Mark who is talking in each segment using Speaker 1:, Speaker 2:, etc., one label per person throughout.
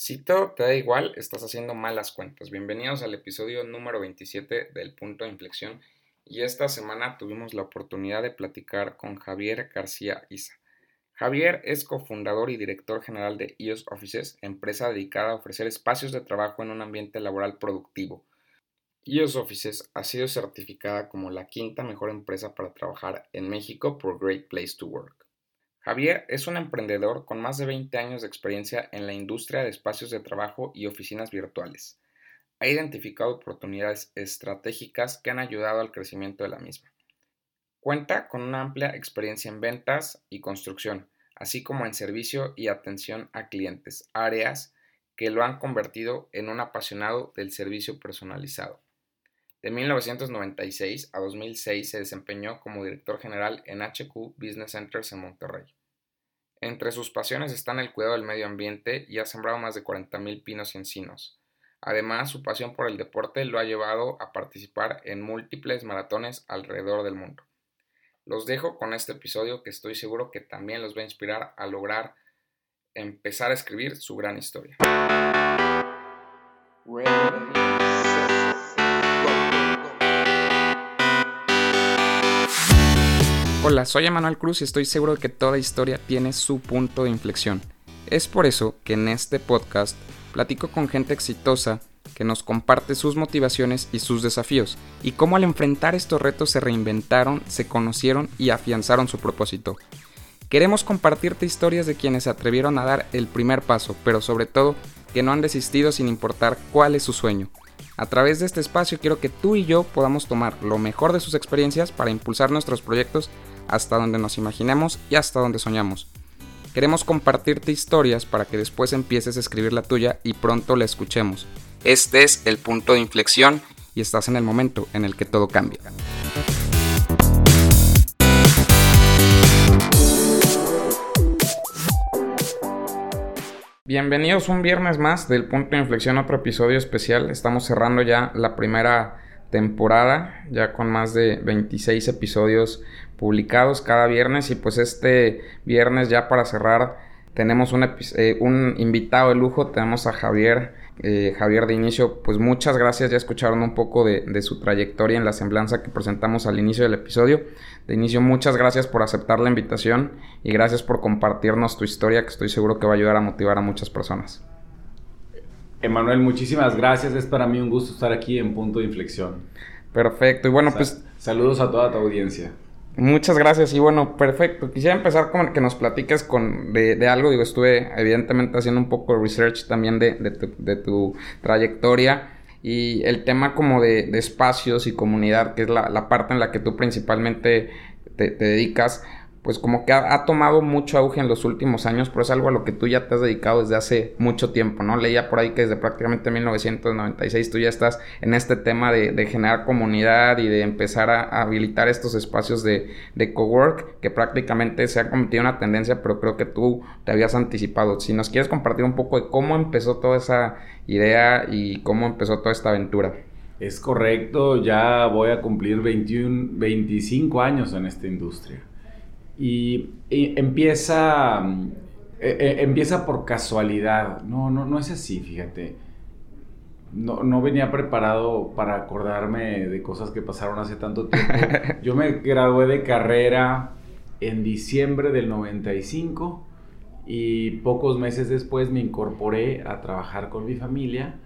Speaker 1: Si todo te da igual, estás haciendo malas cuentas. Bienvenidos al episodio número 27 del punto de inflexión y esta semana tuvimos la oportunidad de platicar con Javier García Isa. Javier es cofundador y director general de EOS Offices, empresa dedicada a ofrecer espacios de trabajo en un ambiente laboral productivo. EOS Offices ha sido certificada como la quinta mejor empresa para trabajar en México por Great Place to Work. Javier es un emprendedor con más de 20 años de experiencia en la industria de espacios de trabajo y oficinas virtuales. Ha identificado oportunidades estratégicas que han ayudado al crecimiento de la misma. Cuenta con una amplia experiencia en ventas y construcción, así como en servicio y atención a clientes, áreas que lo han convertido en un apasionado del servicio personalizado. De 1996 a 2006 se desempeñó como director general en HQ Business Centers en Monterrey. Entre sus pasiones están el cuidado del medio ambiente y ha sembrado más de 40.000 pinos y encinos. Además, su pasión por el deporte lo ha llevado a participar en múltiples maratones alrededor del mundo. Los dejo con este episodio que estoy seguro que también los va a inspirar a lograr empezar a escribir su gran historia. Hola, soy Emanuel Cruz y estoy seguro de que toda historia tiene su punto de inflexión. Es por eso que en este podcast platico con gente exitosa que nos comparte sus motivaciones y sus desafíos, y cómo al enfrentar estos retos se reinventaron, se conocieron y afianzaron su propósito. Queremos compartirte historias de quienes se atrevieron a dar el primer paso, pero sobre todo que no han desistido sin importar cuál es su sueño. A través de este espacio quiero que tú y yo podamos tomar lo mejor de sus experiencias para impulsar nuestros proyectos hasta donde nos imaginemos y hasta donde soñamos. Queremos compartirte historias para que después empieces a escribir la tuya y pronto la escuchemos. Este es el punto de inflexión y estás en el momento en el que todo cambia. Bienvenidos un viernes más del punto de inflexión, otro episodio especial. Estamos cerrando ya la primera temporada, ya con más de 26 episodios publicados cada viernes y pues este viernes ya para cerrar tenemos un, eh, un invitado de lujo, tenemos a Javier, eh, Javier de inicio, pues muchas gracias, ya escucharon un poco de, de, su trayectoria en la semblanza que presentamos al inicio del episodio. De inicio, muchas gracias por aceptar la invitación y gracias por compartirnos tu historia que estoy seguro que va a ayudar a motivar a muchas personas.
Speaker 2: Emanuel, muchísimas gracias, es para mí un gusto estar aquí en Punto de Inflexión.
Speaker 1: Perfecto, y bueno, pues...
Speaker 2: Saludos a toda tu audiencia.
Speaker 1: Muchas gracias y bueno, perfecto. Quisiera empezar con que nos platiques con, de, algo. Digo, estuve evidentemente haciendo un poco de research también de, de, tu, trayectoria y el tema como de, espacios y comunidad, que es la, la, parte en la que tú principalmente te, te dedicas pues como que ha, tomado mucho auge en los últimos años, pero es algo a lo que tú ya te has dedicado desde hace mucho tiempo, ¿no? Leía por ahí que desde prácticamente 1996 tú ya estás en este tema de, generar comunidad y de empezar a, habilitar estos espacios de, de cowork, que prácticamente se ha convertido en una tendencia, pero creo que tú te habías anticipado. Si nos quieres compartir un poco de cómo empezó toda esa idea y cómo empezó toda esta aventura.
Speaker 2: Es correcto, ya voy a cumplir 21, 25 años en esta industria. Y, empieza, e, e, empieza por casualidad. No, no, no es así, fíjate. No, no, venía preparado para acordarme de cosas que pasaron hace tanto tiempo. Yo me gradué de carrera en diciembre del 95 y pocos meses después me incorporé a trabajar con mi familia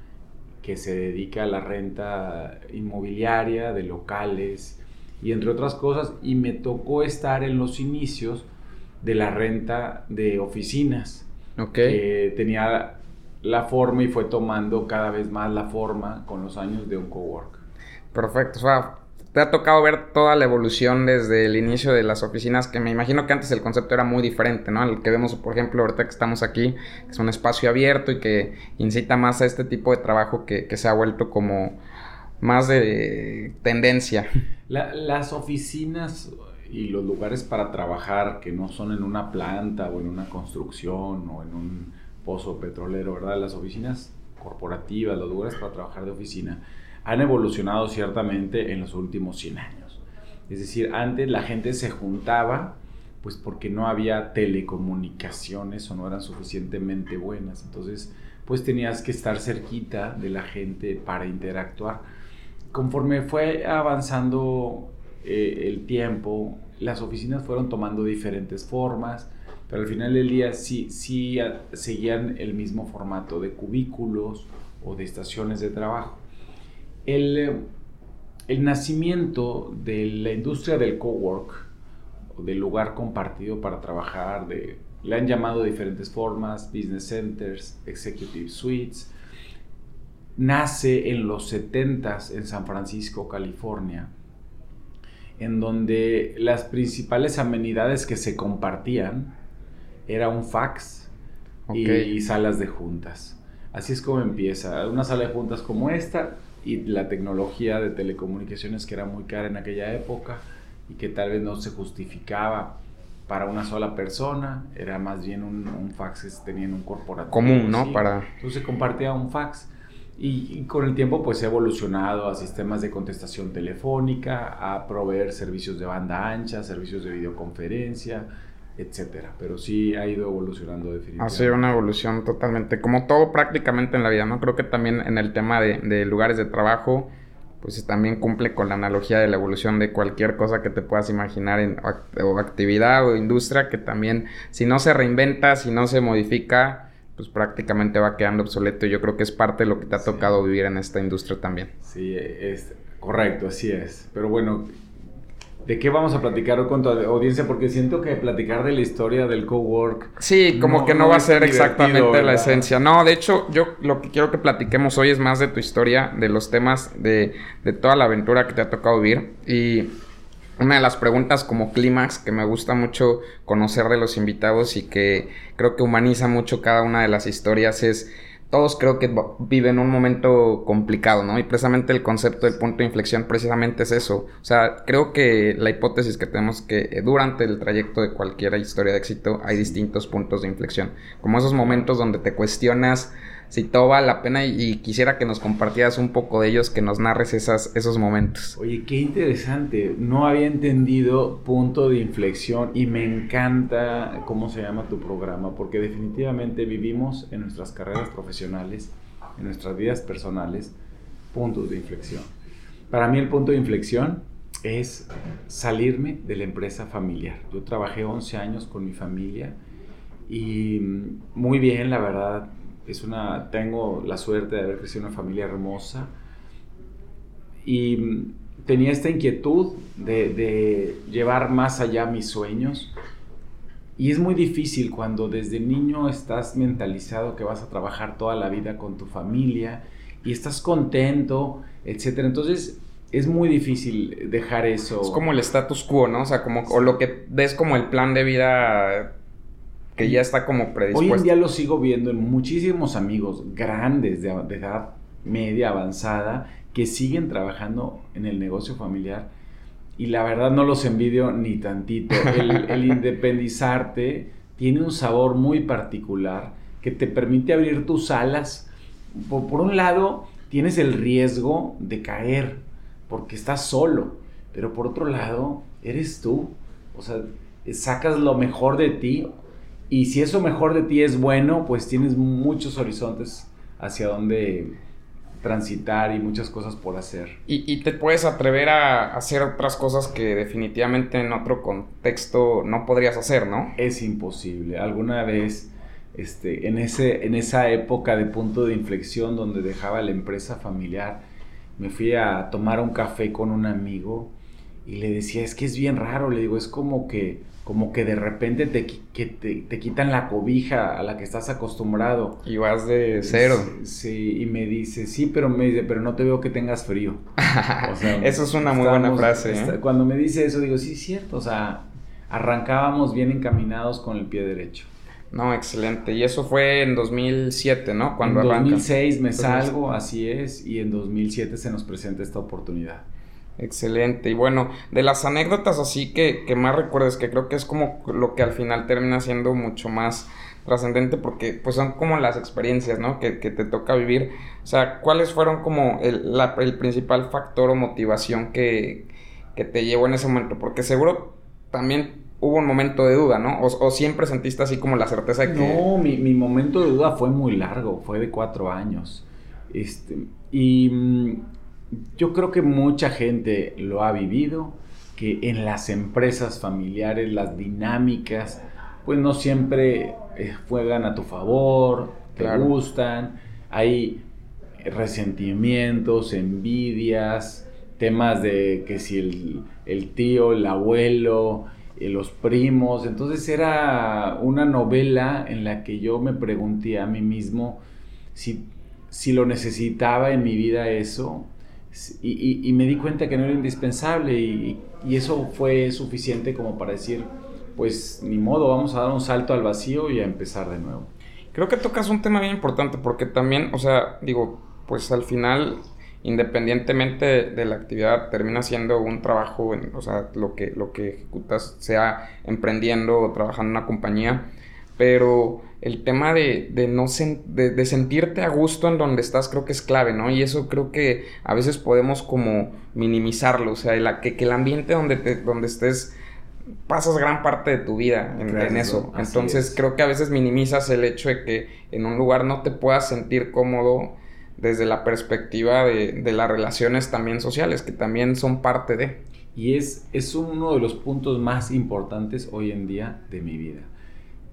Speaker 2: que se dedica a la renta inmobiliaria de locales, y entre otras cosas, y me tocó estar en los inicios de la renta de oficinas, que tenía la forma y fue tomando cada vez más la forma con los años de un cowork.
Speaker 1: Perfecto, o sea, te ha tocado ver toda la evolución desde el inicio de las oficinas, que me imagino que antes el concepto era muy diferente, ¿no? El que vemos, por ejemplo, ahorita que estamos aquí, que es un espacio abierto y que incita más a este tipo de trabajo que, que se ha vuelto como más de tendencia.
Speaker 2: las oficinas y los lugares para trabajar que no son en una planta o en una construcción o en un pozo petrolero, ¿verdad? Las oficinas corporativas, los lugares para trabajar de oficina, han evolucionado ciertamente en los últimos 100 años. Es decir, antes la gente se juntaba pues porque no había telecomunicaciones o no eran suficientemente buenas. Entonces, pues tenías que estar cerquita de la gente para interactuar. Conforme fue avanzando eh, el tiempo, las oficinas fueron tomando diferentes formas, pero al final del día sí, sí seguían el mismo formato de cubículos o de estaciones de trabajo. El, el nacimiento de la industria del cowork, del lugar compartido para trabajar, le han llamado diferentes formas, business centers, executive suites, nace en los 70s en San Francisco, California, en donde las principales amenidades que se compartían era un fax y salas de juntas. Así es como empieza. Una sala de juntas como esta y la tecnología de telecomunicaciones que era muy cara en aquella época y que tal vez no se justificaba para una sola persona, era más bien un, fax que tenía en un corporativo.
Speaker 1: Común, ¿no? Para...
Speaker 2: Entonces se compartía un fax y, y, con el tiempo pues ha evolucionado a sistemas de contestación telefónica, a proveer servicios de banda ancha, servicios de videoconferencia, etcétera. Pero sí ha ido evolucionando definitivamente.
Speaker 1: Ha sido una evolución totalmente, como todo prácticamente en la vida, ¿no? Creo que también en el tema de, lugares de trabajo, pues también cumple con la analogía de la evolución de cualquier cosa que te puedas imaginar en o actividad o industria, que también si no se reinventa, si no se modifica, pues prácticamente va quedando obsoleto. Yo creo que es parte de lo que te ha tocado vivir en esta industria también.
Speaker 2: Sí, es correcto, así es. Pero bueno, ¿De qué vamos a platicar con tu audiencia? Porque siento que platicar de la historia del cowork.
Speaker 1: Sí, como que no, va a ser exactamente la esencia. No, de hecho, yo lo que quiero que platiquemos hoy es más de tu historia, de los temas, de, de toda la aventura que te ha tocado vivir. Y una de las preguntas como clímax que me gusta mucho conocer de los invitados y que creo que humaniza mucho cada una de las historias es todos creo que viven un momento complicado, ¿no? Y precisamente el concepto del punto de inflexión precisamente es eso. O sea, creo que la hipótesis que tenemos que durante el trayecto de cualquier historia de éxito hay distintos puntos de inflexión. Como esos momentos donde te cuestionas si todo vale la pena y, quisiera que nos compartieras un poco de ellos, que nos narres esas, esos momentos.
Speaker 2: Oye, qué interesante. No había entendido punto de inflexión y me encanta cómo se llama tu programa, porque definitivamente vivimos en nuestras carreras profesionales, en nuestras vidas personales, puntos de inflexión. Para mí el punto de inflexión es salirme de la empresa familiar. Yo trabajé 11 años con mi familia y muy bien, la verdad, es una, tengo la suerte de haber crecido en una familia hermosa y tenía esta inquietud de, llevar más allá mis sueños. Y es muy difícil cuando desde niño estás mentalizado que vas a trabajar toda la vida con tu familia y estás contento, etc. Entonces es muy difícil dejar eso.
Speaker 1: Es como el status quo, ¿no? O sea, como o lo que ves como el plan de vida que ya está como predispuesto.
Speaker 2: Hoy en día lo sigo viendo en muchísimos amigos grandes de, edad media avanzada que siguen trabajando en el negocio familiar y la verdad no los envidio ni tantito. El, independizarte tiene un sabor muy particular que te permite abrir tus alas. Por, por, un lado, tienes el riesgo de caer porque estás solo, pero por otro lado, eres tú. O sea, sacas lo mejor de ti y si eso mejor de ti es bueno, pues tienes muchos horizontes hacia donde transitar y muchas cosas por hacer.
Speaker 1: Y, te puedes atrever a hacer otras cosas que definitivamente en otro contexto no podrías hacer, ¿no?
Speaker 2: Es imposible. Alguna vez, este, en, ese, en esa época de punto de inflexión donde dejaba la empresa familiar, me fui a tomar un café con un amigo y le decía, es que es bien raro, le digo, es como que como que de repente te, que te, quitan la cobija a la que estás acostumbrado.
Speaker 1: Y vas de cero.
Speaker 2: Sí, y me dice, sí, pero me dice, pero no te veo que tengas frío.
Speaker 1: eso es una muy buena frase.
Speaker 2: ¿eh? Cuando me dice eso, digo, sí, es cierto, o sea, arrancábamos bien encaminados con el pie derecho.
Speaker 1: No, excelente. Y eso fue en 2007, ¿no?
Speaker 2: Cuando en 2006 me salgo, así es, y en 2007 se nos presenta esta oportunidad.
Speaker 1: Excelente. Y bueno, de las anécdotas así que, que más recuerdes, que creo que es como lo que al final termina siendo mucho más trascendente porque pues son como las experiencias, ¿no? Que, que, te toca vivir. O sea, ¿cuáles fueron como el, el principal factor o motivación que, que, te llevó en ese momento? Porque seguro también hubo un momento de duda, ¿no? O, siempre sentiste así como la certeza de que...
Speaker 2: No, mi, mi, momento de duda fue muy largo, fue de cuatro años. Este, y mm, yo creo que mucha gente lo ha vivido, que en las empresas familiares las dinámicas, pues no siempre eh, juegan a tu favor, te gustan, hay resentimientos, envidias, temas de que si el, el tío, el abuelo, eh, los primos, entonces era una novela en la que yo me pregunté a mí mismo si, si lo necesitaba en mi vida eso, y, y, me di cuenta que no era indispensable y, y, eso fue suficiente como para decir, pues ni modo, vamos a dar un salto al vacío y a empezar de nuevo.
Speaker 1: Creo que tocas un tema bien importante porque también, o sea, digo, pues al final, independientemente de la actividad, termina siendo un trabajo, o sea, lo que, lo que ejecutas, sea emprendiendo o trabajando en una compañía, pero el tema de, de no de, sentirte a gusto en donde estás creo que es clave, ¿no? Y eso creo que a veces podemos como minimizarlo, o sea, la, que, que el ambiente donde, te, donde estés pasas gran parte de tu vida en, eso. Entonces creo que a veces minimizas el hecho de que en un lugar no te puedas sentir cómodo desde la perspectiva de, las relaciones también sociales, que también son parte de.
Speaker 2: Y es, es uno de los puntos más importantes hoy en día de mi vida.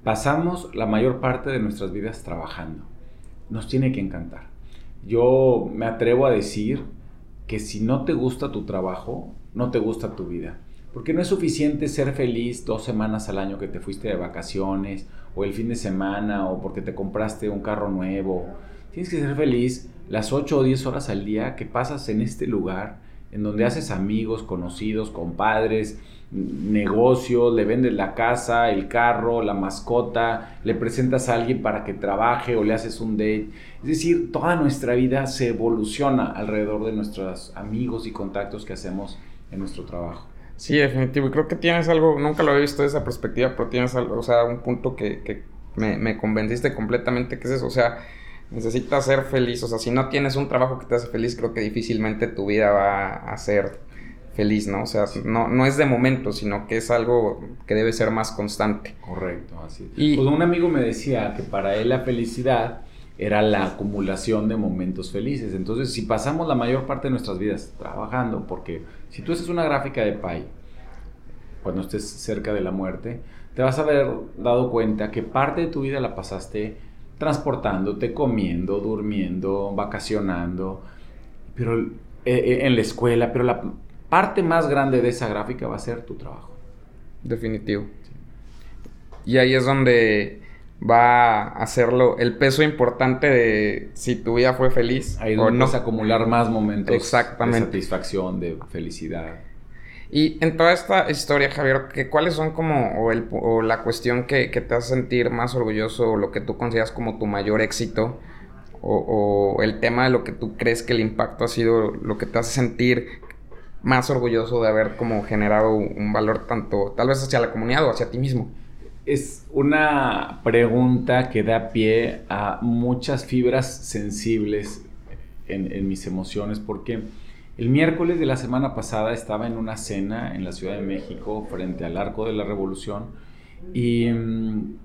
Speaker 2: Pasamos la mayor parte de nuestras vidas trabajando. Nos tiene que encantar. Yo me atrevo a decir que si no te gusta tu trabajo, no te gusta tu vida porque no es suficiente ser feliz dos semanas al año que te fuiste de vacaciones, o el fin de semana, o porque te compraste un carro nuevo. Tienes que ser feliz las 8 o 10 horas al día que pasas en este lugar, en donde haces amigos, conocidos, compadres, negocios, le vendes la casa, el carro, la mascota, le presentas a alguien para que trabaje o le haces un date. Es decir, toda nuestra vida se evoluciona alrededor de nuestros amigos y contactos que hacemos en nuestro trabajo.
Speaker 1: Sí, definitivo. Y creo que tienes algo, nunca lo he visto de esa perspectiva, pero tienes algo, o sea, un punto que, que me, me, convenciste completamente que es eso. O sea, necesitas ser feliz. O sea, si no tienes un trabajo que te hace feliz, creo que difícilmente tu vida va a ser feliz, ¿no? O sea, no, no es de momento, sino que es algo que debe ser más constante.
Speaker 2: Correcto, así. Y pues un amigo me decía que para él la felicidad era la acumulación de momentos felices. Entonces, si pasamos la mayor parte de nuestras vidas trabajando, porque si tú haces una gráfica de pay, cuando estés cerca de la muerte, te vas a haber dado cuenta que parte de tu vida la pasaste transportándote, comiendo, durmiendo, vacacionando, pero eh, eh, en la escuela, pero la parte más grande de esa gráfica va a ser tu trabajo.
Speaker 1: Definitivo. Y ahí es donde va a hacerlo el peso importante de si tu vida fue feliz
Speaker 2: Ahí o no. Vas a acumular más momentos Exactamente. de satisfacción, de felicidad.
Speaker 1: Y en toda esta historia, Javier, ¿qué, ¿cuáles son como, o, el, o la cuestión que, que, te hace sentir más orgulloso, o lo que tú consideras como tu mayor éxito, o, o, el tema de lo que tú crees que el impacto ha sido lo que te hace sentir más orgulloso de haber como generado un valor tanto, tal vez hacia la comunidad o hacia ti mismo?
Speaker 2: es una pregunta que da pie a muchas fibras sensibles en, mis emociones, porque el miércoles de la semana pasada estaba en una cena en la Ciudad de México frente al Arco de la Revolución y mm,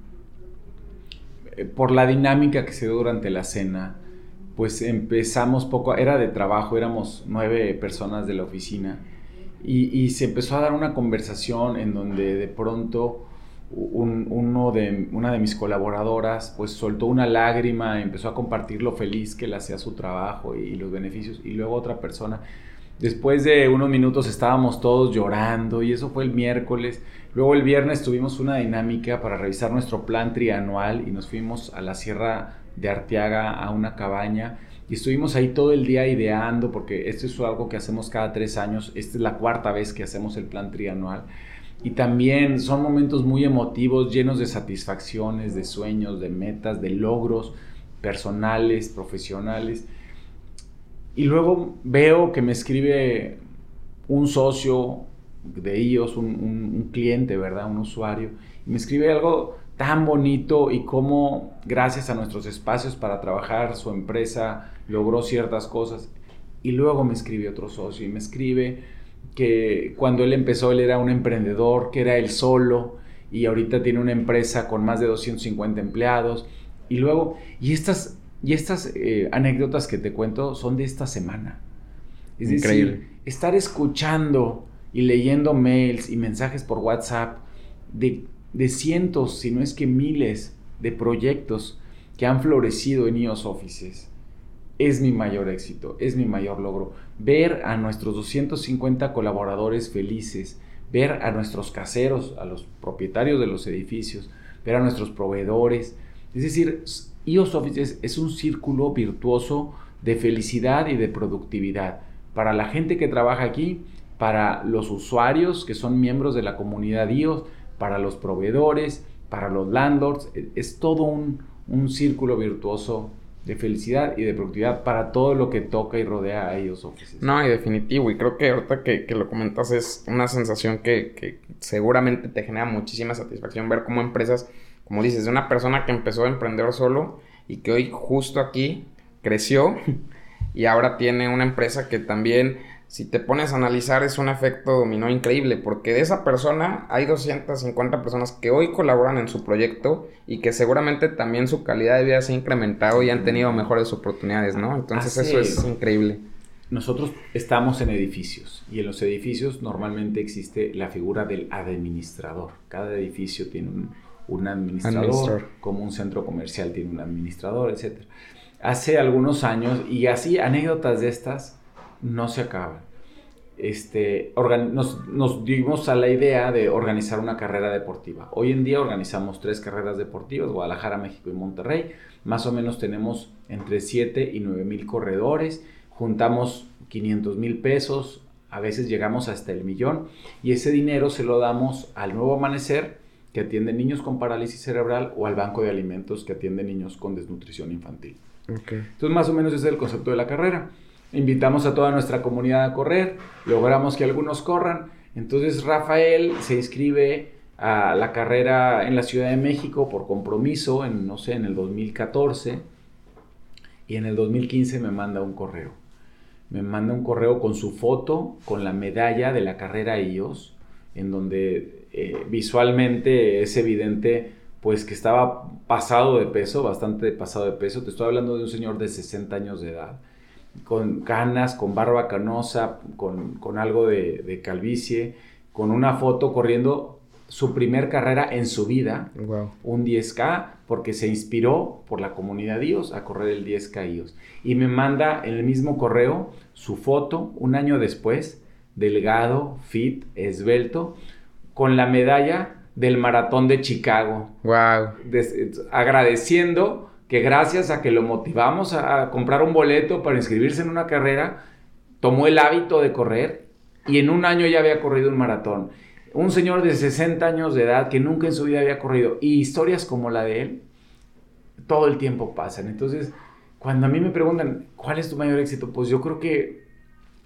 Speaker 2: por la dinámica que se dio durante la cena, pues empezamos poco, era de trabajo, éramos nueve personas de la oficina y, se empezó a dar una conversación en donde de pronto uno de, una de mis colaboradoras pues soltó una lágrima, empezó a compartir lo feliz que le hacía su trabajo y, los beneficios y luego otra persona. Después de unos minutos estábamos todos llorando y eso fue el miércoles. Luego el viernes tuvimos una dinámica para revisar nuestro plan trianual y nos fuimos a la Sierra de Arteaga a una cabaña y estuvimos ahí todo el día ideando porque esto es algo que hacemos cada tres años. Esta es la cuarta vez que hacemos el plan trianual y también son momentos muy emotivos, llenos de satisfacciones, de sueños, de metas, de logros personales, profesionales. Y luego veo que me escribe un socio de ellos, un, cliente, ¿verdad? Un usuario. Y me escribe algo tan bonito y cómo gracias a nuestros espacios para trabajar su empresa logró ciertas cosas. Y luego me escribe otro socio y me escribe que cuando él empezó él era un emprendedor, que era él solo y ahorita tiene una empresa con más de 250 empleados. Y luego, y estas, y estas eh, anécdotas que te cuento son de esta semana. Es decir, estar escuchando y leyendo mails y mensajes por WhatsApp de, de cientos, si no es que miles de proyectos que han florecido en IOS Offices es mi mayor éxito, es mi mayor logro. Ver a nuestros 250 colaboradores felices, ver a nuestros caseros, a los propietarios de los edificios, ver a nuestros proveedores. Es decir, IOS Offices es un círculo virtuoso de felicidad y de productividad para la gente que trabaja aquí, para los usuarios que son miembros de la comunidad IOS, para los proveedores, para los landlords. Es todo un, círculo virtuoso de felicidad y de productividad para todo lo que toca y rodea a ellos Offices.
Speaker 1: No, y definitivo, y creo que ahorita que, lo comentas es una sensación que, que, seguramente te genera muchísima satisfacción ver cómo empresas, como dices, de una persona que empezó a emprender solo y que hoy justo aquí creció y ahora tiene una empresa que también si te pones a analizar es un efecto dominó increíble, porque de esa persona hay 250 personas que hoy colaboran en su proyecto y que seguramente también su calidad de vida se ha incrementado y han tenido mejores oportunidades, ¿no? Entonces eso es increíble.
Speaker 2: Nosotros estamos en edificios y en los edificios normalmente existe la figura del administrador. Cada edificio tiene un, administrador, como un centro comercial tiene un administrador, etc. Hace algunos años, y así anécdotas de estas, no se acaba. Este, nos, nos, dimos a la idea de organizar una carrera deportiva. Hoy en día organizamos tres carreras deportivas, Guadalajara, México y Monterrey. Más o menos tenemos entre 7 y 9 mil corredores. Juntamos 500 mil pesos, a veces llegamos hasta el millón. Y ese dinero se lo damos al Nuevo Amanecer, que atiende niños con parálisis cerebral, o al Banco de Alimentos, que atiende niños con desnutrición infantil. Entonces, más o menos ese es el concepto de la carrera invitamos a toda nuestra comunidad a correr, logramos que algunos corran. Entonces Rafael se inscribe a la carrera en la Ciudad de México por compromiso, en, no sé, en el 2014, y en el 2015 me manda un correo. Me manda un correo con su foto, con la medalla de la carrera IOS, en donde eh, visualmente es evidente pues que estaba pasado de peso, bastante pasado de peso. Te estoy hablando de un señor de 60 años de edad con canas, con barba canosa, con, algo de, calvicie, con una foto corriendo su primer carrera en su vida, un 10K, porque se inspiró por la comunidad Dios a correr el 10K Dios. Y me manda en el mismo correo su foto un año después, delgado, fit, esbelto, con la medalla del maratón de Chicago.
Speaker 1: Wow.
Speaker 2: agradeciendo que gracias a que lo motivamos a, comprar un boleto para inscribirse en una carrera, tomó el hábito de correr y en un año ya había corrido un maratón. Un señor de 60 años de edad que nunca en su vida había corrido y historias como la de él, todo el tiempo pasan. Entonces, cuando a mí me preguntan, ¿cuál es tu mayor éxito? Pues yo creo que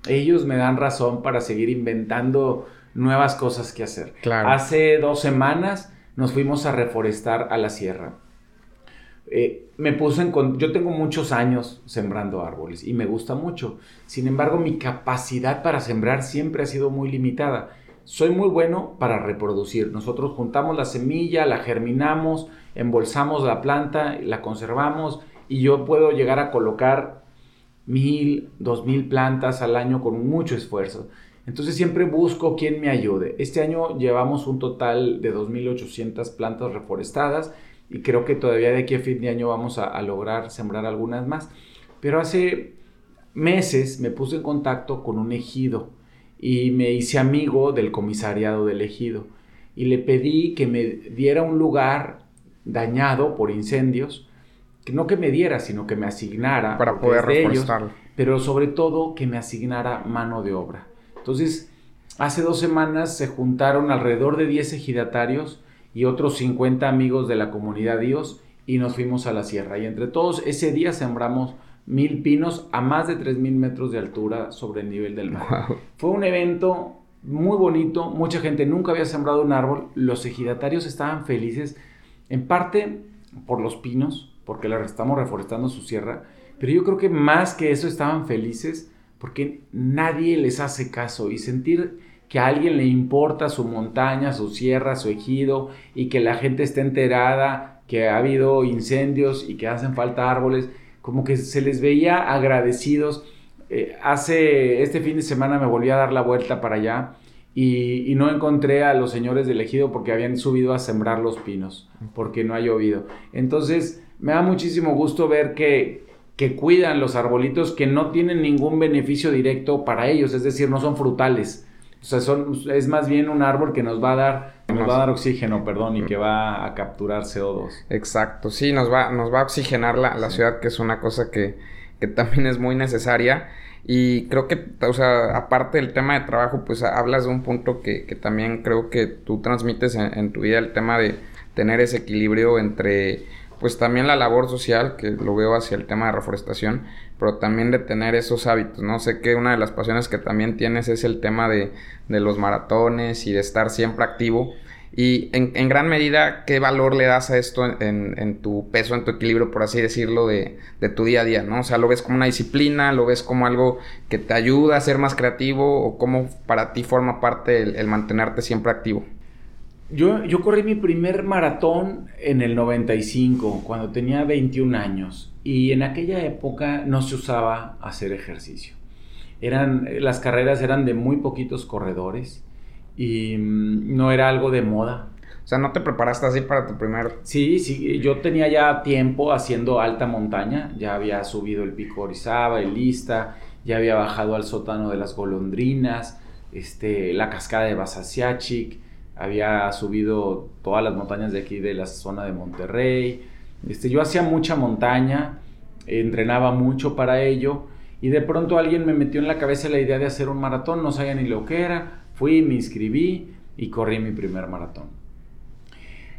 Speaker 2: ellos me dan razón para seguir inventando nuevas cosas que hacer. Hace dos semanas nos fuimos a reforestar a la sierra eh, me puse en... Yo tengo muchos años sembrando árboles y me gusta mucho. Sin embargo, mi capacidad para sembrar siempre ha sido muy limitada. Soy muy bueno para reproducir. Nosotros juntamos la semilla, la germinamos, embolsamos la planta, la conservamos y yo puedo llegar a colocar mil, dos mil plantas al año con mucho esfuerzo. Entonces siempre busco quien me ayude. Este año llevamos un total de 2.800 plantas reforestadas y creo que todavía de aquí a fin de año vamos a, lograr sembrar algunas más. Pero hace meses me puse en contacto con un ejido y me hice amigo del comisariado del ejido y le pedí que me diera un lugar dañado por incendios, que no que me diera, sino que me asignara
Speaker 1: para poder reforestarlo,
Speaker 2: pero sobre todo que me asignara mano de obra. Entonces, hace dos semanas se juntaron alrededor de 10 ejidatarios y otros 50 amigos de la comunidad Dios y nos fuimos a la sierra. Y entre todos ese día sembramos mil pinos a más de 3.000 metros de altura sobre el nivel del mar. Fue un evento muy bonito, mucha gente nunca había sembrado un árbol, los ejidatarios estaban felices, en parte por los pinos, porque le estamos reforestando su sierra, pero yo creo que más que eso estaban felices porque nadie les hace caso y sentir que a alguien le importa su montaña, su sierra, su ejido y que la gente esté enterada que ha habido incendios y que hacen falta árboles, como que se les veía agradecidos. Eh, hace este fin de semana me volví a dar la vuelta para allá y, no encontré a los señores del ejido porque habían subido a sembrar los pinos, porque no ha llovido. Entonces, me da muchísimo gusto ver que, que cuidan los arbolitos que no tienen ningún beneficio directo para ellos, es decir, no son frutales o sea, son, es más bien un árbol que nos va a dar, nos va a dar oxígeno, perdón, y que va a capturar CO2.
Speaker 1: Exacto, sí, nos va, nos va a oxigenar la, la ciudad, que es una cosa que, que, también es muy necesaria. Y creo que, o sea, aparte del tema de trabajo, pues hablas de un punto que, que también creo que tú transmites en, en tu vida, el tema de tener ese equilibrio entre pues también la labor social, que lo veo hacia el tema de reforestación, pero también de tener esos hábitos, ¿no? Sé que una de las pasiones que también tienes es el tema de, de los maratones y de estar siempre activo. Y en, gran medida, ¿qué valor le das a esto en, tu peso, en tu equilibrio, por así decirlo, de, de, tu día a día, ¿no? O sea, ¿lo ves como una disciplina? ¿Lo ves como algo que te ayuda a ser más creativo? ¿O cómo para ti forma parte el mantenerte siempre activo?
Speaker 2: Yo, yo corrí mi primer maratón en el 95, cuando tenía 21 años. Y en aquella época no se usaba hacer ejercicio. Eran, las carreras eran de muy poquitos corredores y mm, no era algo de moda.
Speaker 1: O sea, ¿no te preparaste así para tu primer...?
Speaker 2: Sí, sí, yo tenía ya tiempo haciendo alta montaña, ya había subido el pico Orizaba, el Lista, ya había bajado al sótano de las golondrinas, este, la cascada de Basasiachik, había subido todas las montañas de aquí de la zona de Monterrey. Este, yo hacía mucha montaña, entrenaba mucho para ello y de pronto alguien me metió en la cabeza la idea de hacer un maratón, no sabía ni lo que era, fui, me inscribí y corrí mi primer maratón.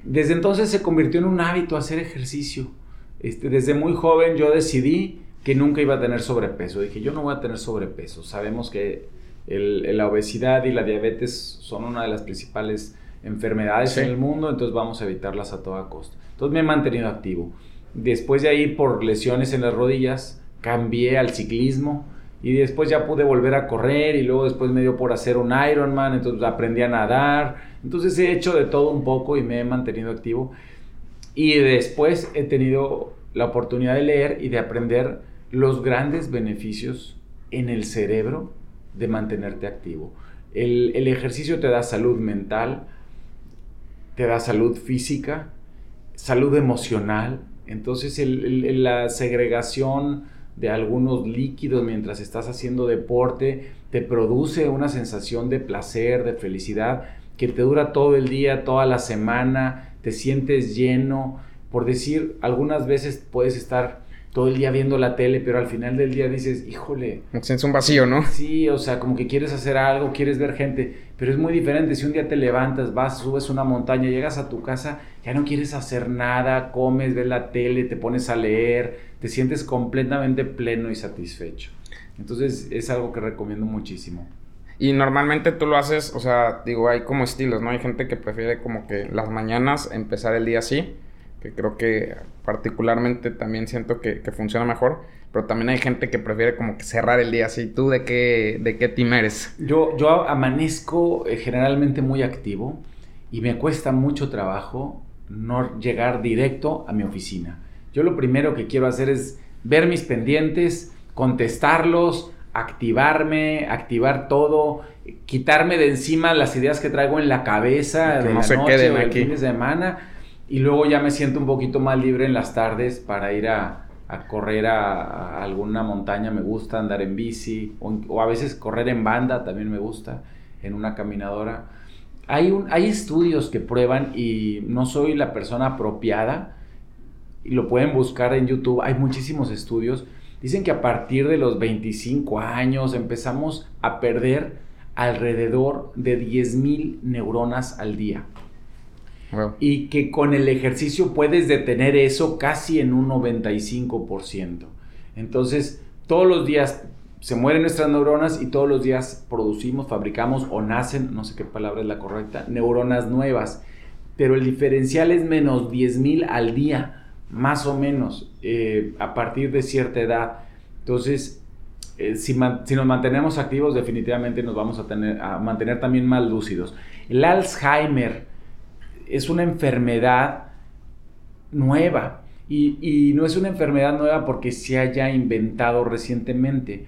Speaker 2: Desde entonces se convirtió en un hábito hacer ejercicio. Este, desde muy joven yo decidí que nunca iba a tener sobrepeso. Dije, yo no voy a tener sobrepeso. Sabemos que la obesidad y la diabetes son una de las principales enfermedades en el mundo, entonces vamos a evitarlas a toda costa. Entonces me he mantenido activo. Después de ahí, por lesiones en las rodillas, cambié al ciclismo y después ya pude volver a correr y luego después me dio por hacer un Ironman, entonces aprendí a nadar. Entonces he hecho de todo un poco y me he mantenido activo. Y después he tenido la oportunidad de leer y de aprender los grandes beneficios en el cerebro de mantenerte activo. El, ejercicio te da salud mental, te da salud física, salud emocional. Entonces la segregación de algunos líquidos mientras estás haciendo deporte te produce una sensación de placer, de felicidad, que te dura todo el día, toda la semana, te sientes lleno. Por decir, algunas veces puedes estar todo el día viendo la tele, pero al final del día dices, híjole.
Speaker 1: Sientes un vacío, ¿no?
Speaker 2: Sí, o sea, como que quieres hacer algo, quieres ver gente, pero es muy diferente. Si un día te levantas, vas, subes una montaña, llegas a tu casa, ya no quieres hacer nada, comes, ves la tele, te pones a leer, te sientes completamente pleno y satisfecho. Entonces es algo que recomiendo muchísimo.
Speaker 1: Y normalmente tú lo haces, o sea, digo, hay como estilos, ¿no? Hay gente que prefiere como que las mañanas empezar el día así que creo que particularmente también siento que, funciona mejor, pero también hay gente que prefiere como que cerrar el día así. ¿Tú de qué, de qué team eres?
Speaker 2: Yo, yo amanezco eh, generalmente muy activo y me cuesta mucho trabajo no llegar directo a mi oficina. Yo lo primero que quiero hacer es ver mis pendientes, contestarlos, activarme, activar todo, quitarme de encima las ideas que traigo en la cabeza de no la se noche queden o aquí. fin de semana y luego ya me siento un poquito más libre en las tardes para ir a, correr a, alguna montaña, me gusta andar en bici, o, a veces correr en banda también me gusta, en una caminadora. Hay, hay estudios que prueban y no soy la persona apropiada, y lo pueden buscar en YouTube, hay muchísimos estudios. Dicen que a partir de los 25 años empezamos a perder alrededor de 10.000 neuronas al día. Y que con el ejercicio puedes detener eso casi en un 95%. Entonces, todos los días se mueren nuestras neuronas y todos los días producimos, fabricamos o nacen, no sé qué palabra es la correcta, neuronas nuevas. Pero el diferencial es menos 10.000 al día, más o menos, eh, a partir de cierta edad. Entonces, eh, si, nos mantenemos activos, definitivamente nos vamos a, tener, a mantener también más lúcidos. El Alzheimer es una enfermedad nueva y, no es una enfermedad nueva porque se haya inventado recientemente.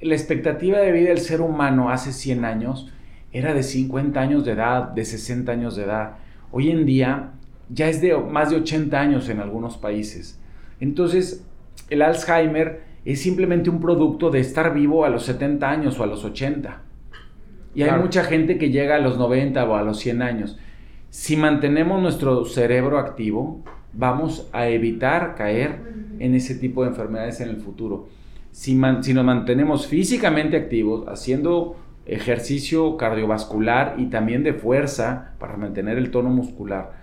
Speaker 2: La expectativa de vida del ser humano hace 100 años era de 50 años de edad, de 60 años de edad. Hoy en día ya es de más de 80 años en algunos países. Entonces, el Alzheimer es simplemente un producto de estar vivo a los 70 años o a los 80. Y hay mucha gente que llega a los 90 o a los 100 años. Si mantenemos nuestro cerebro activo, vamos a evitar caer en ese tipo de enfermedades en el futuro. Si, si nos mantenemos físicamente activos, haciendo ejercicio cardiovascular y también de fuerza para mantener el tono muscular,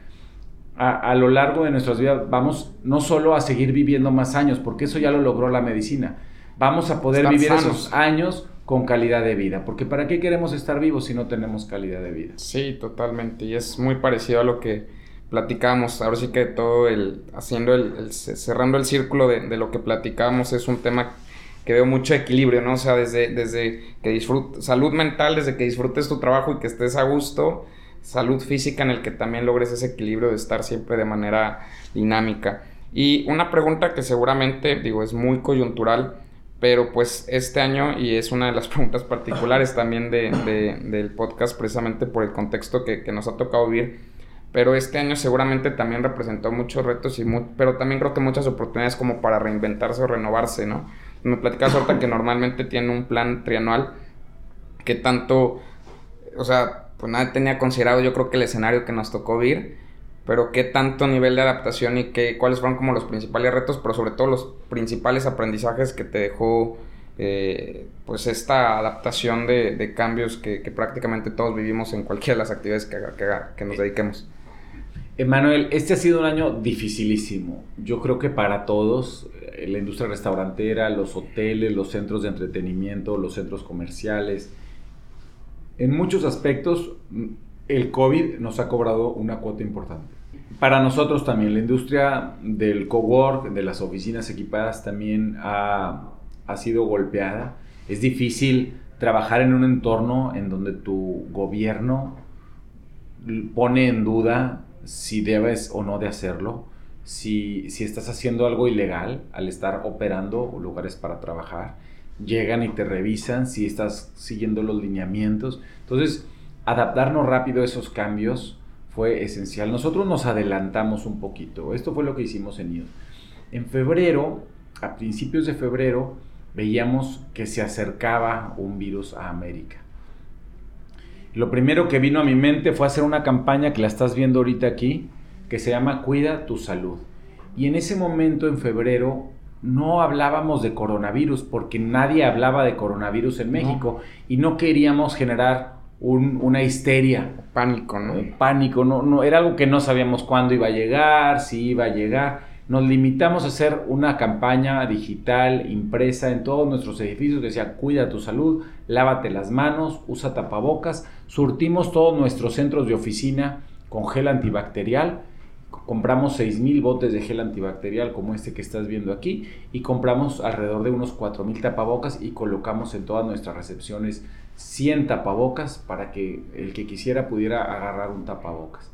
Speaker 2: a, lo largo de nuestras vidas vamos no solo a seguir viviendo más años, porque eso ya lo logró la medicina, vamos a poder vivir esos años con calidad de vida, porque ¿para qué queremos estar vivos si no tenemos calidad de vida?
Speaker 1: Sí, totalmente, y es muy parecido a lo que platicamos, ahora sí que todo el, haciendo el, cerrando el círculo de, de, lo que platicamos es un tema que veo mucho equilibrio, ¿no? O sea, desde, desde que disfrutes, salud mental, desde que disfrutes tu trabajo y que estés a gusto, salud física en el que también logres ese equilibrio de estar siempre de manera dinámica. Y una pregunta que seguramente, digo, es muy coyuntural, pero pues este año, y es una de las preguntas particulares también de, del podcast, precisamente por el contexto que, nos ha tocado vivir, pero este año seguramente también representó muchos retos, y pero también creo que muchas oportunidades como para reinventarse o renovarse, ¿no? Me platicas ahorita que normalmente tiene un plan trianual que tanto, o sea, pues nada tenía considerado yo creo que el escenario que nos tocó vivir, pero qué tanto nivel de adaptación y qué, cuáles fueron como los principales retos, pero sobre todo los principales aprendizajes que te dejó eh, pues esta adaptación de, cambios que, prácticamente todos vivimos en cualquiera de las actividades que, que nos dediquemos.
Speaker 2: Emanuel, este ha sido un año dificilísimo. Yo creo que para todos, eh, la industria restaurantera, los hoteles, los centros de entretenimiento, los centros comerciales, en muchos aspectos, el COVID nos ha cobrado una cuota importante. Para nosotros también, la industria del cowork, de las oficinas equipadas, también ha, ha sido golpeada. Es difícil trabajar en un entorno en donde tu gobierno pone en duda si debes o no de hacerlo, si, si estás haciendo algo ilegal al estar operando lugares para trabajar llegan y te revisan si estás siguiendo los lineamientos. Entonces, adaptarnos rápido a esos cambios fue esencial. Nosotros nos adelantamos un poquito. Esto fue lo que hicimos en IOS. En febrero, a principios de febrero, veíamos que se acercaba un virus a América. Lo primero que vino a mi mente fue hacer una campaña que la estás viendo ahorita aquí, que se llama Cuida tu salud. Y en ese momento, en febrero, no hablábamos de coronavirus porque nadie hablaba de coronavirus en México y no queríamos generar una histeria.
Speaker 1: Pánico, ¿no?
Speaker 2: Eh, pánico, no, no, era algo que no sabíamos cuándo iba a llegar, si iba a llegar. Nos limitamos a hacer una campaña digital impresa en todos nuestros edificios que decía cuida tu salud, lávate las manos, usa tapabocas. Surtimos todos nuestros centros de oficina con gel antibacterial compramos 6.000 botes de gel antibacterial como este que estás viendo aquí y compramos alrededor de unos 4.000 tapabocas y colocamos en todas nuestras recepciones 100 tapabocas para que el que quisiera pudiera agarrar un tapabocas.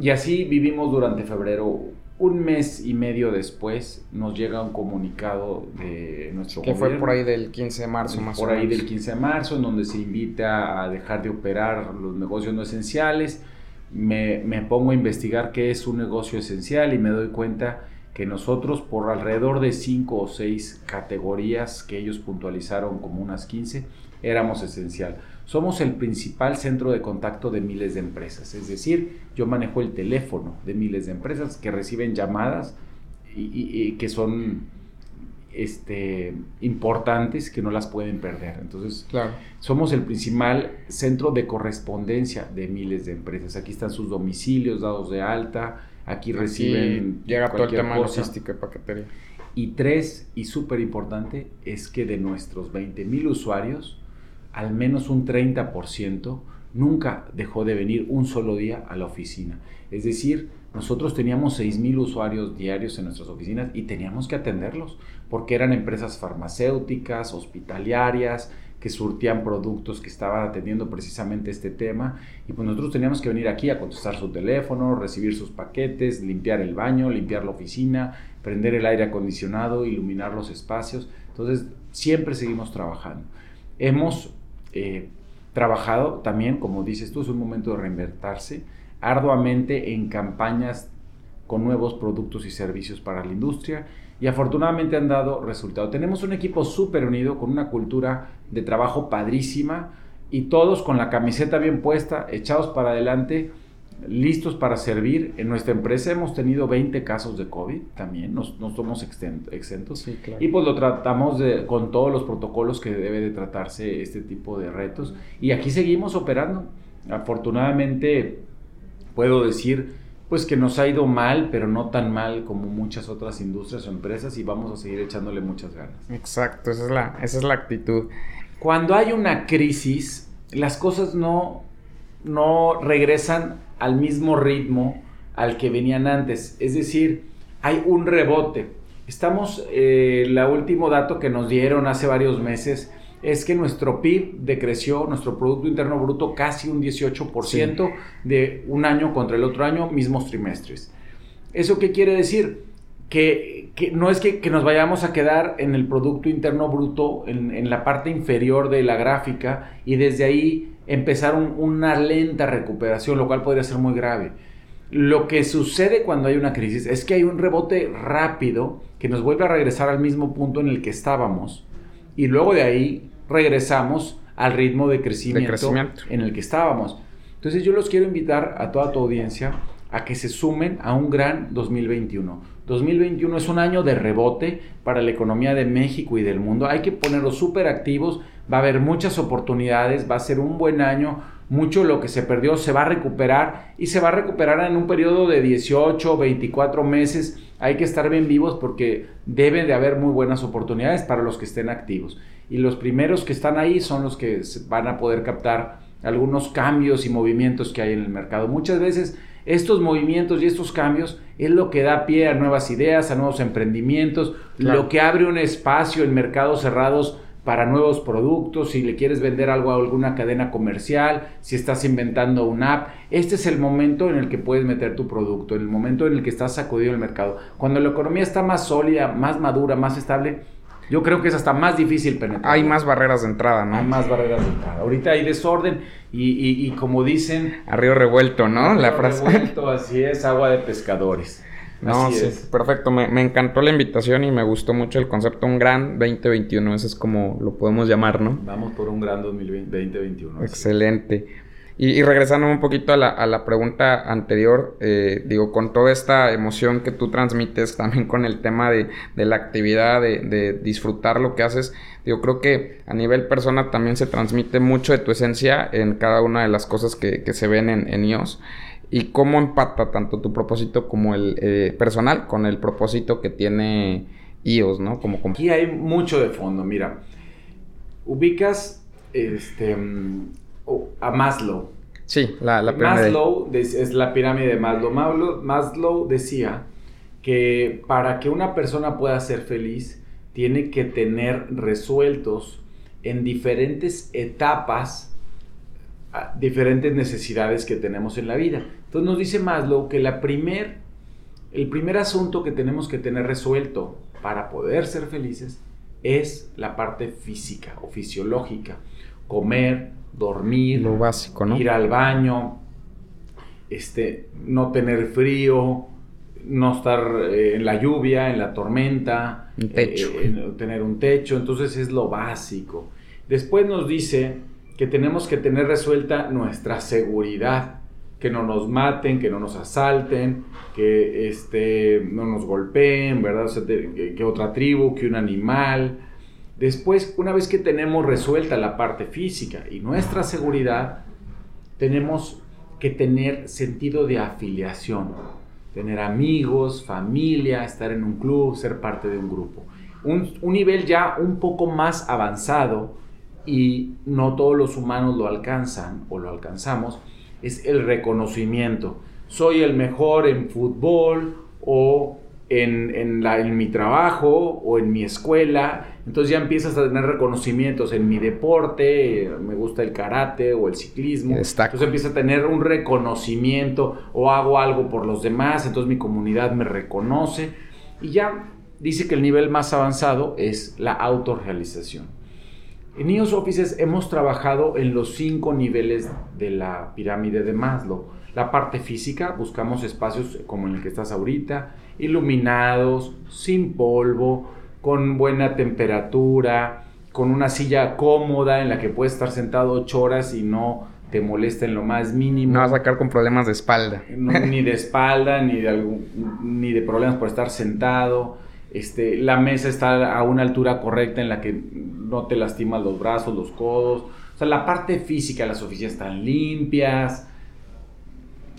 Speaker 2: Y así vivimos durante febrero. Un mes y medio después nos llega un comunicado de nuestro
Speaker 1: que fue por ahí del 15 de marzo
Speaker 2: más por ahí del 15 de marzo en donde se invita a dejar de operar los negocios no esenciales me, pongo a investigar qué es un negocio esencial y me doy cuenta que nosotros por alrededor de 5 o 6 categorías que ellos puntualizaron como unas 15, éramos esencial. Somos el principal centro de contacto de miles de empresas, es decir, yo manejo el teléfono de miles de empresas que reciben llamadas y que son este, importantes que no las pueden perder. Entonces, somos el principal centro de correspondencia de miles de empresas. Aquí están sus domicilios dados de alta, aquí, reciben...
Speaker 1: Llega todo el tema logística y paquetería.
Speaker 2: Y tres, y súper importante, es que de nuestros 20 mil usuarios, al menos un 30% nunca dejó de venir un solo día a la oficina. Es decir, nosotros teníamos 6.000 usuarios diarios en nuestras oficinas y teníamos que atenderlos porque eran empresas farmacéuticas, hospitalarias, que surtían productos que estaban atendiendo precisamente este tema y pues nosotros teníamos que venir aquí a contestar su teléfono, recibir sus paquetes, limpiar el baño, limpiar la oficina, prender el aire acondicionado, iluminar los espacios. Entonces siempre seguimos trabajando. Hemos eh, trabajado también, como dices tú, es un momento de reinvertirse arduamente en campañas con nuevos productos y servicios para la industria y afortunadamente han dado resultado. Tenemos un equipo súper unido con una cultura de trabajo padrísima y todos con la camiseta bien puesta, echados para adelante, listos para servir. En nuestra empresa hemos tenido 20 casos de COVID también, no, somos exentos. Y pues lo tratamos de, con todos los protocolos que debe de tratarse este tipo de retos. Y aquí seguimos operando. Afortunadamente puedo decir pues que nos ha ido mal, pero no tan mal como muchas otras industrias o empresas y vamos a seguir echándole muchas ganas.
Speaker 1: Exacto, esa es la, esa es la actitud.
Speaker 2: Cuando hay una crisis, las cosas no, no regresan al mismo ritmo al que venían antes. Es decir, hay un rebote. Estamos, eh, el último dato que nos dieron hace varios meses es que nuestro PIB decreció, nuestro Producto Interno Bruto, casi un 18% de un año contra el otro año, mismos trimestres. ¿Eso qué quiere decir? Que, no es que, nos vayamos a quedar en el Producto Interno Bruto, en, la parte inferior de la gráfica, y desde ahí empezar una lenta recuperación, lo cual podría ser muy grave. Lo que sucede cuando hay una crisis es que hay un rebote rápido que nos vuelve a regresar al mismo punto en el que estábamos y luego de ahí regresamos al ritmo de crecimiento, en el que estábamos. Entonces yo los quiero invitar a toda tu audiencia a que se sumen a un gran 2021. 2021 es un año de rebote para la economía de México y del mundo. Hay que ponerlos súper activos, va a haber muchas oportunidades, va a ser un buen año, mucho lo que se perdió se va a recuperar y se va a recuperar en un periodo de 18, 24 meses. Hay que estar bien vivos porque debe de haber muy buenas oportunidades para los que estén activos. Y los primeros que están ahí son los que van a poder captar algunos cambios y movimientos que hay en el mercado. Muchas veces estos movimientos y estos cambios es lo que da pie a nuevas ideas, a nuevos emprendimientos, lo que abre un espacio en mercados cerrados para nuevos productos, si le quieres vender algo a alguna cadena comercial, si estás inventando una app, este es el momento en el que puedes meter tu producto, en el momento en el que estás sacudido el mercado. Cuando la economía está más sólida, más madura, más estable, yo creo que es hasta más difícil penetrar.
Speaker 1: Hay más barreras de entrada, ¿no?
Speaker 2: Hay más barreras de entrada. Ahorita hay desorden y, como dicen...
Speaker 1: A río revuelto, ¿no?
Speaker 2: la frase. Revuelto, así es, agua de pescadores.
Speaker 1: No, sí, perfecto. Me, encantó la invitación y me gustó mucho el concepto. Un gran 2021, ese es como lo podemos llamar, ¿no?
Speaker 2: Vamos por un gran 2021.
Speaker 1: Excelente. Y, regresando un poquito a la, pregunta anterior, eh, digo, con toda esta emoción que tú transmites, también con el tema de, la actividad, de, disfrutar lo que haces, digo, creo que a nivel persona también se transmite mucho de tu esencia en cada una de las cosas que, se ven en, en IOS y cómo empata tanto tu propósito como el eh, personal con el propósito que tiene IOS, ¿no? Como,
Speaker 2: Aquí hay mucho de fondo, mira. Ubicas este, a Maslow.
Speaker 1: Sí, la, la
Speaker 2: pirámide. Maslow es la pirámide de Maslow. Maslow. Maslow decía que para que una persona pueda ser feliz, tiene que tener resueltos en diferentes etapas diferentes necesidades que tenemos en la vida. Entonces nos dice Maslow que la primer, el primer asunto que tenemos que tener resuelto para poder ser felices es la parte física o fisiológica. Comer, dormir,
Speaker 1: lo básico, ¿no?
Speaker 2: ir al baño, este, no tener frío, no estar eh, en la lluvia, en la tormenta,
Speaker 1: eh,
Speaker 2: tener un techo, entonces es lo básico. Después nos dice que tenemos que tener resuelta nuestra seguridad, que no nos maten, que no nos asalten, que este, no nos golpeen, ¿verdad? que, otra tribu, que un animal. Después, una vez que tenemos resuelta la parte física y nuestra seguridad, tenemos que tener sentido de afiliación, tener amigos, familia, estar en un club, ser parte de un grupo. Un, nivel ya un poco más avanzado y no todos los humanos lo alcanzan o lo alcanzamos, es el reconocimiento. soy el mejor en fútbol o en, en, la, en mi trabajo o en mi escuela. Entonces ya empiezas a tener reconocimientos en mi deporte, me gusta el karate o el ciclismo. Entonces empieza a tener un reconocimiento o hago algo por los demás, entonces mi comunidad me reconoce. Y ya dice que el nivel más avanzado es la autorrealización. En IOS Offices hemos trabajado en los cinco niveles de la pirámide de Maslow. La parte física, buscamos espacios como en el que estás ahorita, iluminados, sin polvo, con buena temperatura, con una silla cómoda en la que puedes estar sentado ocho horas y no te molesta en lo más mínimo.
Speaker 1: No vas a sacar con problemas de espalda.
Speaker 2: ni de espalda, ni de, ni de problemas por estar sentado. Este, la mesa está a una altura correcta en la que no te lastimas los brazos, los codos. O sea, la parte física las oficinas están limpias.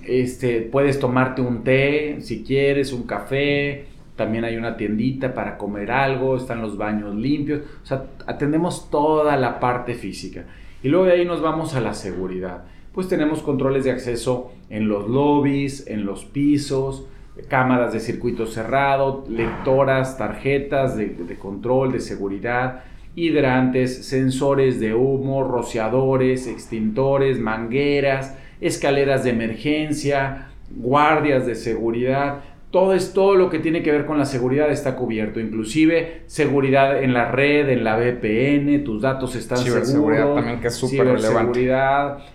Speaker 2: Este, puedes tomarte un té si quieres, un café. También hay una tiendita para comer algo, están los baños limpios. O sea, atendemos toda la parte física. Y luego de ahí nos vamos a la seguridad. Pues tenemos controles de acceso en los lobbies, en los pisos, cámaras de circuito cerrado, lectoras, tarjetas de, control, de seguridad, hidrantes, sensores de humo, rociadores, extintores, mangueras, escaleras de emergencia, guardias de seguridad. Todo es todo lo que tiene que ver con la seguridad está cubierto, inclusive seguridad en la red, en la VPN, tus datos están seguros.
Speaker 1: también que es súper relevante.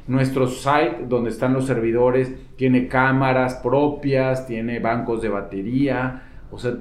Speaker 2: Nuestro site donde están los servidores tiene cámaras propias, tiene bancos de batería, o sea,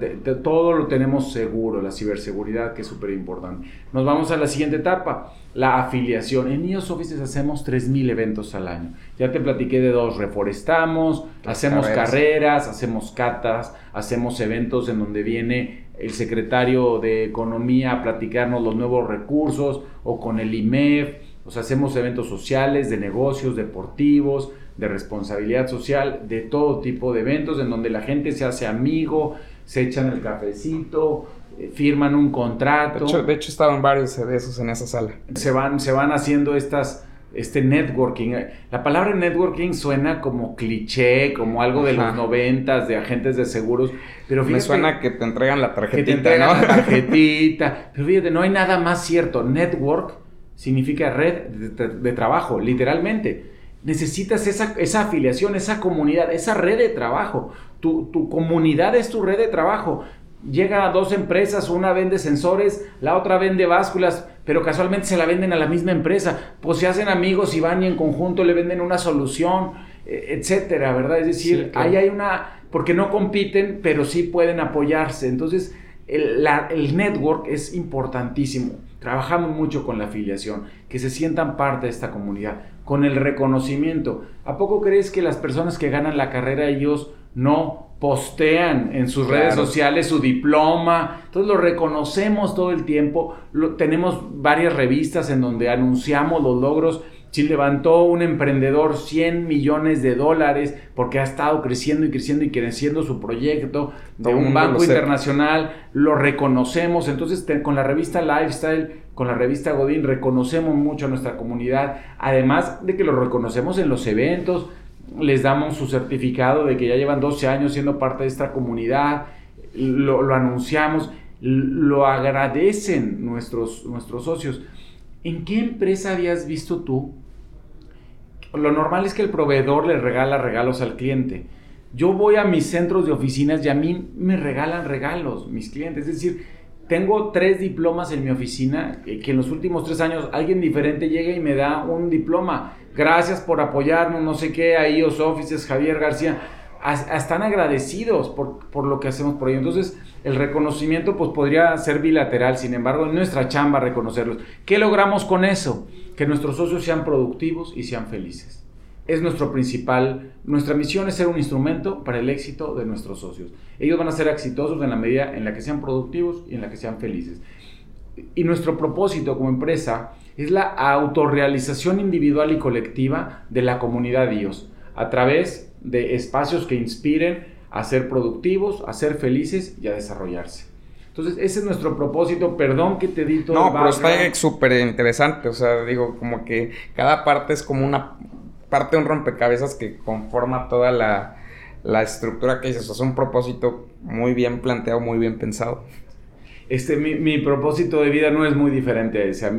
Speaker 2: todo lo tenemos seguro, la ciberseguridad que es súper importante. Nos vamos a la siguiente etapa, la afiliación. En IOS Offices hacemos 3.000 eventos al año. Ya te platiqué de dos, reforestamos, hacemos carreras. hacemos catas, hacemos eventos en donde viene el secretario de Economía a platicarnos los nuevos recursos o con el IMEF. O sea, hacemos eventos sociales, de negocios, deportivos, de responsabilidad social, de todo tipo de eventos en donde la gente se hace amigo, se echan el cafecito, eh, firman un contrato.
Speaker 1: De hecho, estaban varios de esos en esa sala.
Speaker 2: Se van, se van haciendo estas, este networking. La palabra networking suena como cliché, como algo de los noventas, de agentes de seguros, pero
Speaker 1: fíjate... Me suena que te entregan la tarjetita,
Speaker 2: que te entregan la tarjetita. Pero fíjate, no hay nada más cierto. Network significa red de, trabajo, literalmente. Necesitas esa, esa afiliación, esa comunidad, esa red de trabajo. Tu, comunidad es tu red de trabajo. Llega a dos empresas, una vende sensores, la otra vende básculas, pero casualmente se la venden a la misma empresa. Pues se hacen amigos y van y en conjunto le venden una solución, e, etcétera, ¿verdad? Es decir, ahí hay una, porque no compiten, pero sí pueden apoyarse. Entonces, el, el network es importantísimo. Trabajamos mucho con la afiliación, que se sientan parte de esta comunidad, con el reconocimiento. ¿A poco crees que las personas que ganan la carrera ellos no postean en sus redes sociales su diploma, entonces lo reconocemos todo el tiempo, tenemos varias revistas en donde anunciamos los logros. Si levantó un emprendedor 100 millones de dólares porque ha estado creciendo y creciendo y creciendo su proyecto de un banco internacional, lo reconocemos. Entonces, con la revista Lifestyle, con la revista Godín, reconocemos mucho a nuestra comunidad, además de que lo reconocemos en los eventos, les damos su certificado de que ya llevan 12 años siendo parte de esta comunidad, lo, anunciamos, lo agradecen nuestros, nuestros socios. ¿En qué empresa habías visto tú? Lo normal es que el proveedor le regala regalos al cliente. Yo voy a mis centros de oficinas y a mí me regalan regalos mis clientes. Es decir, tengo tres diplomas en mi oficina, eh, que en los últimos tres años alguien diferente llega y me da un diploma. Gracias por apoyarnos, no sé qué, a IOS Offices, Javier García. Están agradecidos por, lo que hacemos por ellos. Entonces, el reconocimiento pues podría ser bilateral, sin embargo, en nuestra chamba reconocerlos. ¿Qué logramos con eso? Que nuestros socios sean productivos y sean felices es nuestro principal, nuestra misión es ser un instrumento para el éxito de nuestros socios. Ellos van a ser exitosos en la medida en la que sean productivos y en la que sean felices. Y nuestro propósito como empresa es la autorrealización individual y colectiva de la comunidad Dios a través de espacios que inspiren a ser productivos, a ser felices y a desarrollarse. Entonces, ese es nuestro propósito. Perdón que te di todo.
Speaker 1: No, pero está súper interesante. O sea, digo, como que cada parte es como una parte de un rompecabezas que conforma toda la, la estructura que dices, es un propósito muy bien planteado, muy bien pensado.
Speaker 2: Este, mi, mi propósito de vida no es muy diferente a ese.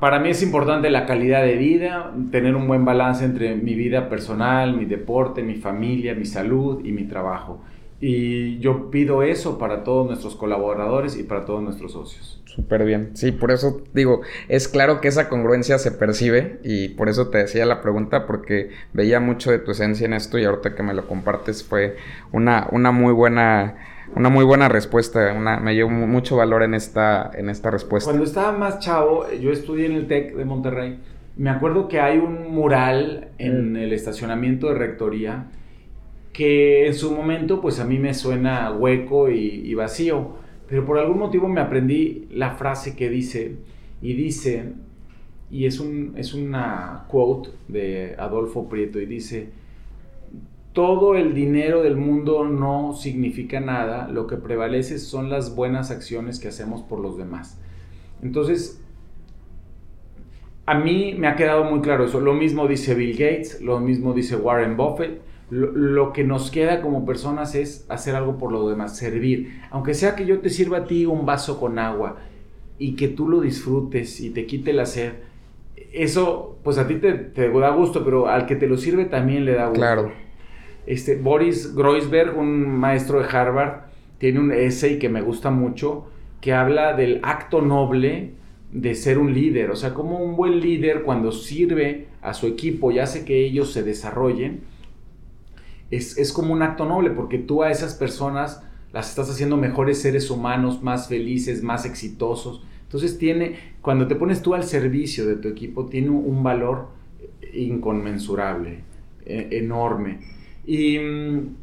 Speaker 2: Para mí es importante la calidad de vida, tener un buen balance entre mi vida personal, mi deporte, mi familia, mi salud y mi trabajo. Y yo pido eso para todos nuestros colaboradores y para todos nuestros socios.
Speaker 1: Súper bien. Sí, por eso digo, es claro que esa congruencia se percibe y por eso te decía la pregunta porque veía mucho de tu esencia en esto y ahorita que me lo compartes fue una, una muy buena una muy buena respuesta, una, me dio mucho valor en esta, en esta respuesta.
Speaker 2: Cuando estaba más chavo, yo estudié en el TEC de Monterrey, me acuerdo que hay un mural en mm. el estacionamiento de Rectoría que en su momento pues a mí me suena hueco y, vacío, pero por algún motivo me aprendí la frase que dice, y dice, y es, un, es una quote de Adolfo Prieto, y dice, todo el dinero del mundo no significa nada, lo que prevalece son las buenas acciones que hacemos por los demás. Entonces, a mí me ha quedado muy claro eso. Lo mismo dice Bill Gates, lo mismo dice Warren Buffett lo, que nos queda como personas es hacer algo por lo demás, servir. Aunque sea que yo te sirva a ti un vaso con agua y que tú lo disfrutes y te quite la sed, eso pues a ti te, da gusto, pero al que te lo sirve también le da gusto.
Speaker 1: Claro.
Speaker 2: Este, Boris Groisberg, un maestro de Harvard, tiene un essay que me gusta mucho que habla del acto noble de ser un líder, o sea, como un buen líder cuando sirve a su equipo y hace que ellos se desarrollen, es, como un acto noble, porque tú a esas personas las estás haciendo mejores seres humanos, más felices, más exitosos. Entonces tiene, cuando te pones tú al servicio de tu equipo, tiene un valor inconmensurable, e, enorme. Y mm,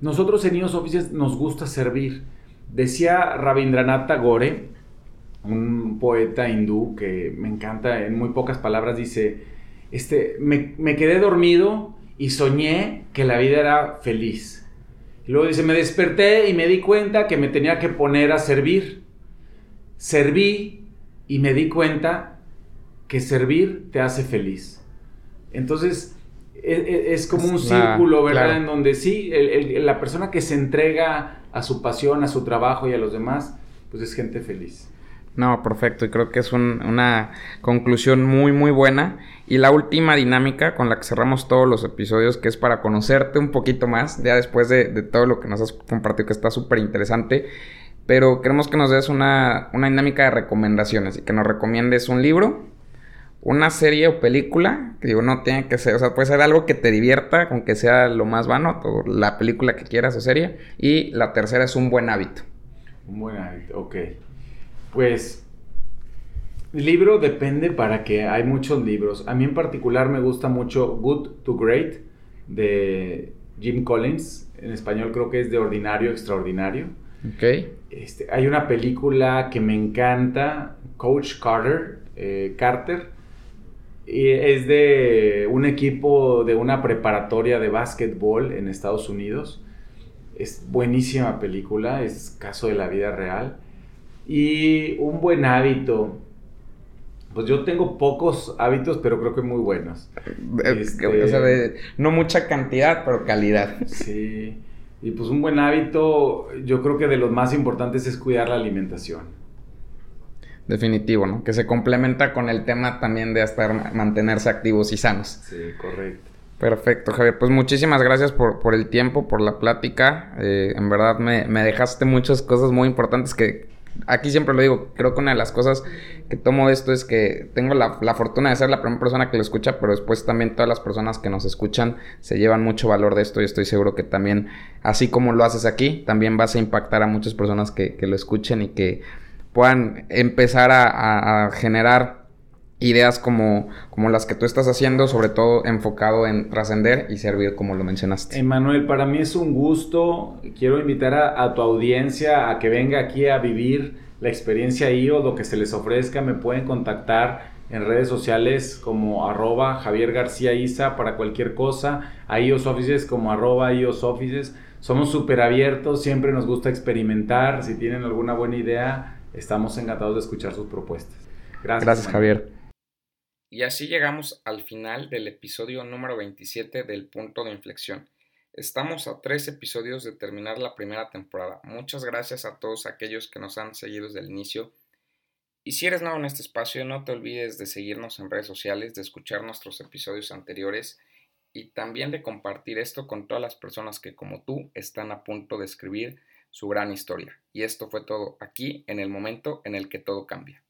Speaker 2: nosotros en IOS Offices nos gusta servir. Decía Rabindranath Tagore, un poeta hindú que me encanta, en muy pocas palabras dice, este, me, me quedé dormido y soñé que la vida era feliz. Luego dice, me desperté y me di cuenta que me tenía que poner a servir. Serví y me di cuenta que servir te hace feliz. Entonces, e, e, es, como un círculo, ¿verdad? En donde sí, la persona que se entrega a su pasión, a su trabajo y a los demás, pues es gente feliz.
Speaker 1: No, perfecto. Y creo que es una conclusión muy, muy buena. Y la última dinámica con la que cerramos todos los episodios, que es para conocerte un poquito más, ya después de, todo lo que nos has compartido, que está súper interesante. Pero queremos que nos des una, una dinámica de recomendaciones y que nos recomiendes un libro, una serie o película, que digo, no tiene que ser, o sea, puede ser algo que te divierta, aunque sea lo más vano, la película que quieras o serie. Y la tercera es un buen hábito.
Speaker 2: Un buen hábito, ok. Pues libro depende para que hay muchos libros. A mí en particular me gusta mucho Good to Great de Jim Collins. En español creo que es de ordinario extraordinario.
Speaker 1: Ok.
Speaker 2: Este, hay una película que me encanta, Coach Carter, eh, Carter. Y es de un equipo de una preparatoria de básquetbol en Estados Unidos. Es buenísima película, es caso de la vida real. Y un buen hábito. Pues yo tengo pocos hábitos, pero creo que muy buenos.
Speaker 1: Este, no mucha cantidad, pero calidad.
Speaker 2: Sí. Y pues un buen hábito, yo creo que de los más importantes es cuidar la alimentación.
Speaker 1: Definitivo, ¿no? Que se complementa con el tema también de estar, mantenerse activos y sanos.
Speaker 2: Sí, correcto.
Speaker 1: Perfecto, Javier. Pues muchísimas gracias por, por el tiempo, por la plática. Eh, en verdad me, me, dejaste muchas cosas muy importantes que aquí siempre lo digo, creo que una de las cosas que tomo de esto es que tengo la, fortuna de ser la primera persona que lo escucha, pero después también todas las personas que nos escuchan se llevan mucho valor de esto y estoy seguro que también, así como lo haces aquí, también vas a impactar a muchas personas que, lo escuchen y que puedan empezar a generar ideas como, como las que tú estás haciendo, sobre todo enfocado en trascender y servir como lo mencionaste.
Speaker 2: Emanuel, para mí es un gusto. Quiero invitar a, tu audiencia a que venga aquí a vivir la experiencia IO, lo que se les ofrezca. Me pueden contactar en redes sociales como arroba Javier García Isa para cualquier cosa, a IOS Offices como arroba IOS Offices. Somos súper abiertos, siempre nos gusta experimentar. Si tienen alguna buena idea, estamos encantados de escuchar sus propuestas.
Speaker 1: Gracias. Gracias, Javier. Y así llegamos al final del episodio número 27 del punto de inflexión. Estamos a tres episodios de terminar la primera temporada. Muchas gracias a todos aquellos que nos han seguido desde el inicio. Y si eres nuevo en este espacio, no te olvides de seguirnos en redes sociales, de escuchar nuestros episodios anteriores y también de compartir esto con todas las personas que como tú están a punto de escribir su gran historia. Y esto fue todo aquí en el momento en el que todo cambia.